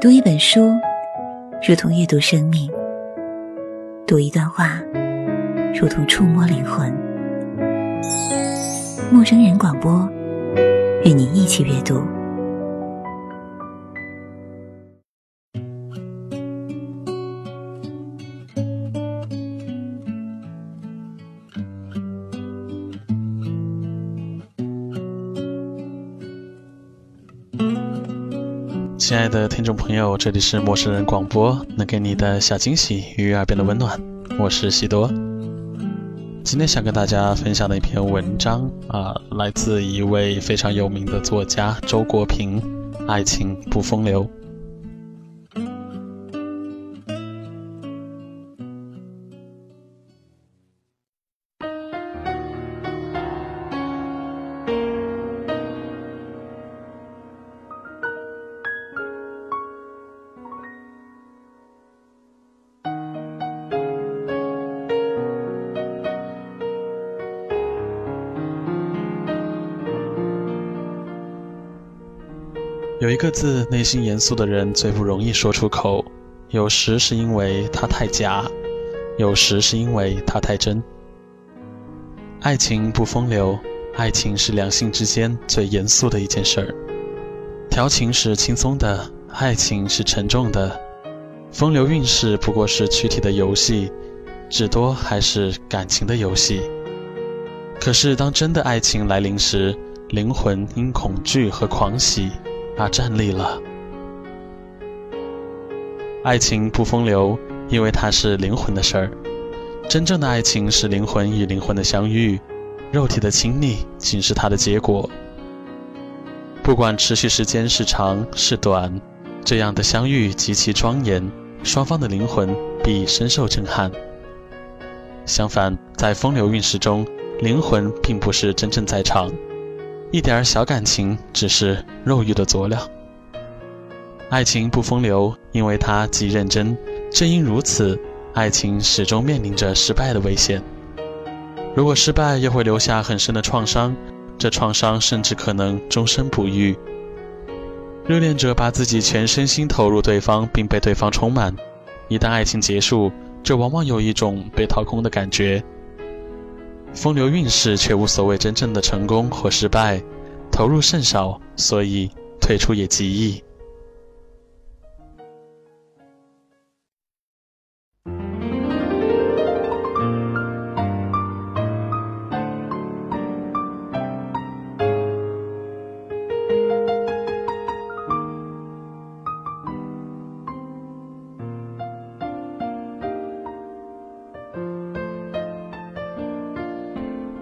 读一本书，如同阅读生命；读一段话，如同触摸灵魂。陌生人广播，与你一起阅读。亲爱的听众朋友，这里是陌生人广播，能给你的小惊喜与耳边的温暖，我是西多。今天想跟大家分享的一篇文章啊，来自一位非常有名的作家周国平，《爱情不风流》。有一个字，内心严肃的人最不容易说出口。有时是因为它太假，有时是因为它太真。爱情不风流，爱情是两性之间最严肃的一件事儿。调情是轻松的，爱情是沉重的。风流韵事不过是躯体的游戏，至多还是感情的游戏。可是当真的爱情来临时，灵魂因恐惧和狂喜。他站立了。爱情不风流，因为它是灵魂的事儿。真正的爱情是灵魂与灵魂的相遇，肉体的亲密仅是它的结果。不管持续时间是长是短，这样的相遇极其庄严，双方的灵魂必深受震撼。相反，在风流韵事中，灵魂并不是真正在场。一点小感情只是肉欲的佐料。爱情不风流，因为它极认真。正因如此，爱情始终面临着失败的危险。如果失败，又会留下很深的创伤，这创伤甚至可能终身不愈。热恋者把自己全身心投入对方，并被对方充满。一旦爱情结束，这往往有一种被掏空的感觉。风流韵事却无所谓真正的成功或失败，投入甚少，所以退出也极易。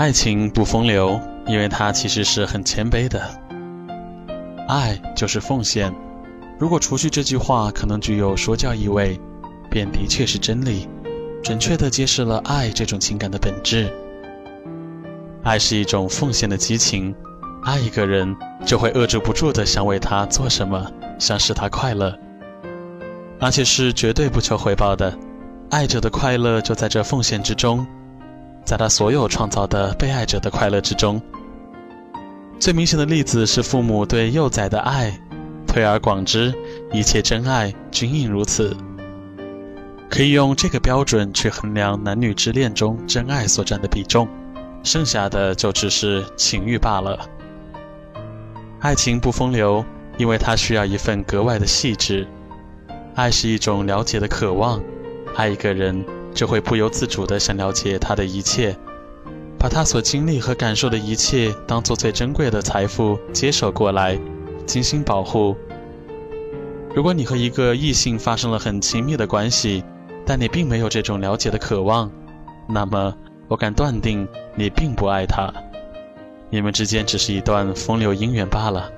爱情不风流，因为它其实是很谦卑的。爱就是奉献。如果除去这句话可能具有说教意味，便的确是真理，准确地揭示了爱这种情感的本质。爱是一种奉献的激情，爱一个人就会遏制不住的想为他做什么，想使他快乐，而且是绝对不求回报的。爱者的快乐就在这奉献之中。在他所有创造的被爱者的快乐之中，最明显的例子是父母对幼崽的爱。推而广之，一切真爱均应如此。可以用这个标准去衡量男女之恋中真爱所占的比重，剩下的就只是情欲罢了。爱情不风流，因为它需要一份格外的细致。爱是一种了解的渴望，爱一个人。就会不由自主地想了解他的一切，把他所经历和感受的一切当做最珍贵的财富接手过来，精心保护。如果你和一个异性发生了很亲密的关系，但你并没有这种了解的渴望，那么我敢断定你并不爱他，你们之间只是一段风流姻缘罢了。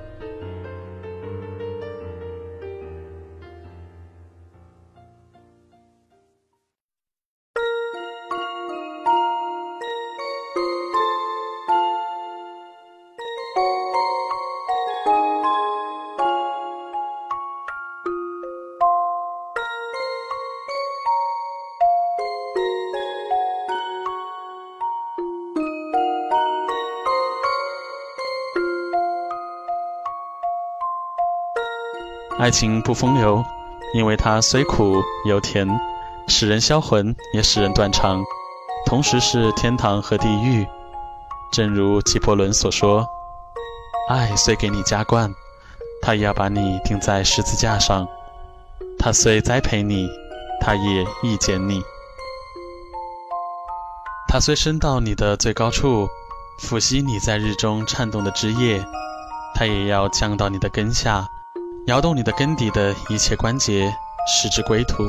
爱情不风流，因为它虽苦又甜，使人销魂，也使人断肠，同时是天堂和地狱。正如纪伯伦所说：“爱虽给你加冠，他也要把你钉在十字架上；他虽栽培你，他也易剪你；他虽升到你的最高处，抚息你在日中颤动的枝叶，他也要降到你的根下。”摇动你的根底的一切关节，使之归途。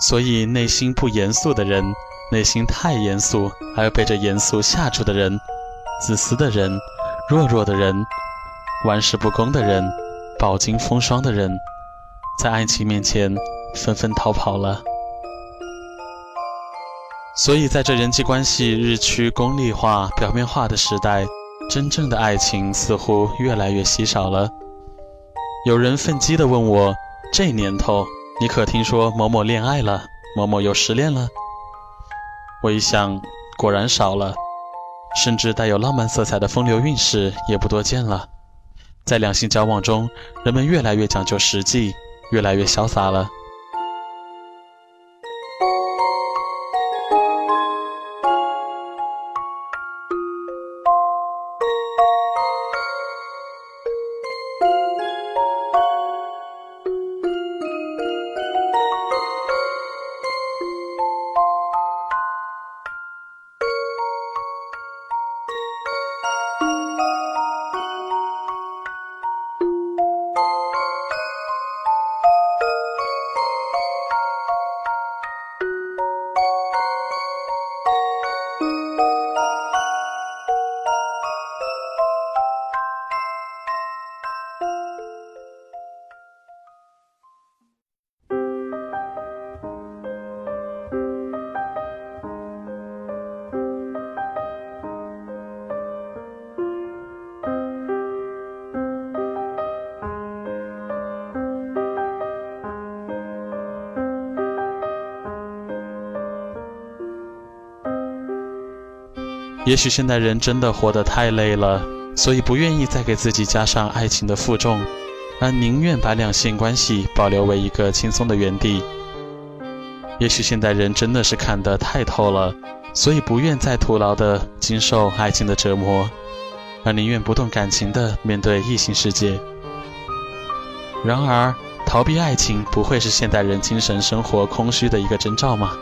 所以，内心不严肃的人，内心太严肃而被这严肃吓住的人，自私的人，弱弱的人，玩世不恭的人，饱经风霜的人，在爱情面前纷纷逃跑了。所以，在这人际关系日趋功利化、表面化的时代，真正的爱情似乎越来越稀少了。有人愤激地问我：“这年头，你可听说某某恋爱了，某某又失恋了？”我一想，果然少了，甚至带有浪漫色彩的风流韵事也不多见了。在两性交往中，人们越来越讲究实际，越来越潇洒了。也许现代人真的活得太累了，所以不愿意再给自己加上爱情的负重，而宁愿把两性关系保留为一个轻松的原地。也许现代人真的是看得太透了，所以不愿再徒劳的经受爱情的折磨，而宁愿不动感情的面对异性世界。然而，逃避爱情不会是现代人精神生活空虚的一个征兆吗？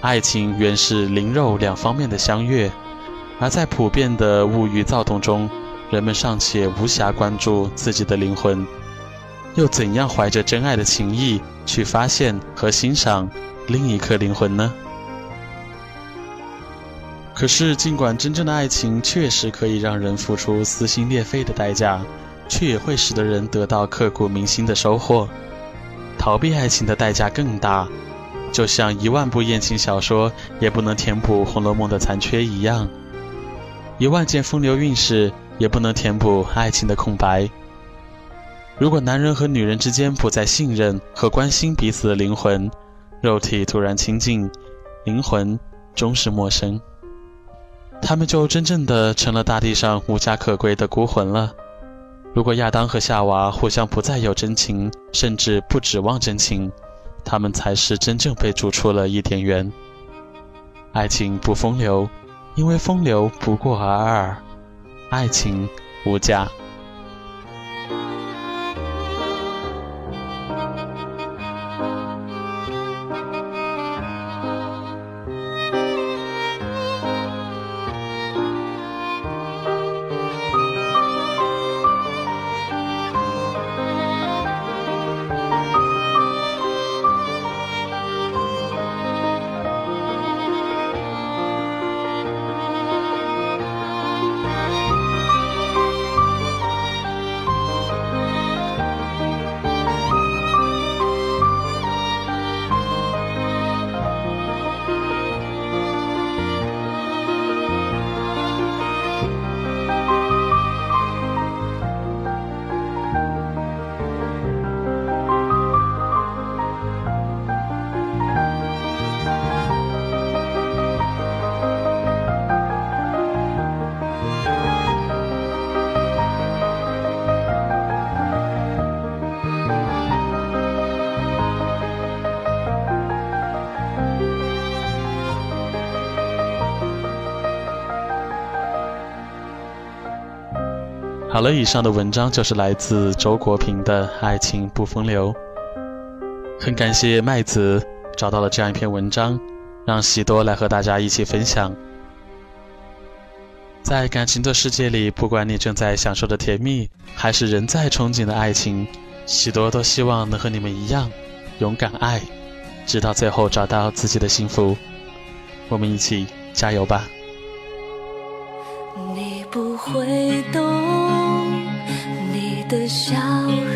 爱情原是灵肉两方面的相悦，而在普遍的物欲躁动中，人们尚且无暇关注自己的灵魂，又怎样怀着真爱的情谊去发现和欣赏另一颗灵魂呢？可是，尽管真正的爱情确实可以让人付出撕心裂肺的代价，却也会使得人得到刻骨铭心的收获。逃避爱情的代价更大。就像一万部言情小说也不能填补《红楼梦》的残缺一样，一万件风流韵事也不能填补爱情的空白。如果男人和女人之间不再信任和关心彼此的灵魂，肉体突然亲近，灵魂终是陌生，他们就真正的成了大地上无家可归的孤魂了。如果亚当和夏娃互相不再有真情，甚至不指望真情。他们才是真正被逐出了伊甸园。爱情不风流，因为风流不过尔尔，爱情无价。好了，以上的文章就是来自周国平的《爱情不风流》。很感谢麦子找到了这样一篇文章，让喜多来和大家一起分享。在感情的世界里，不管你正在享受的甜蜜，还是仍在憧憬的爱情，喜多都希望能和你们一样，勇敢爱，直到最后找到自己的幸福。我们一起加油吧！你不会懂，的笑容。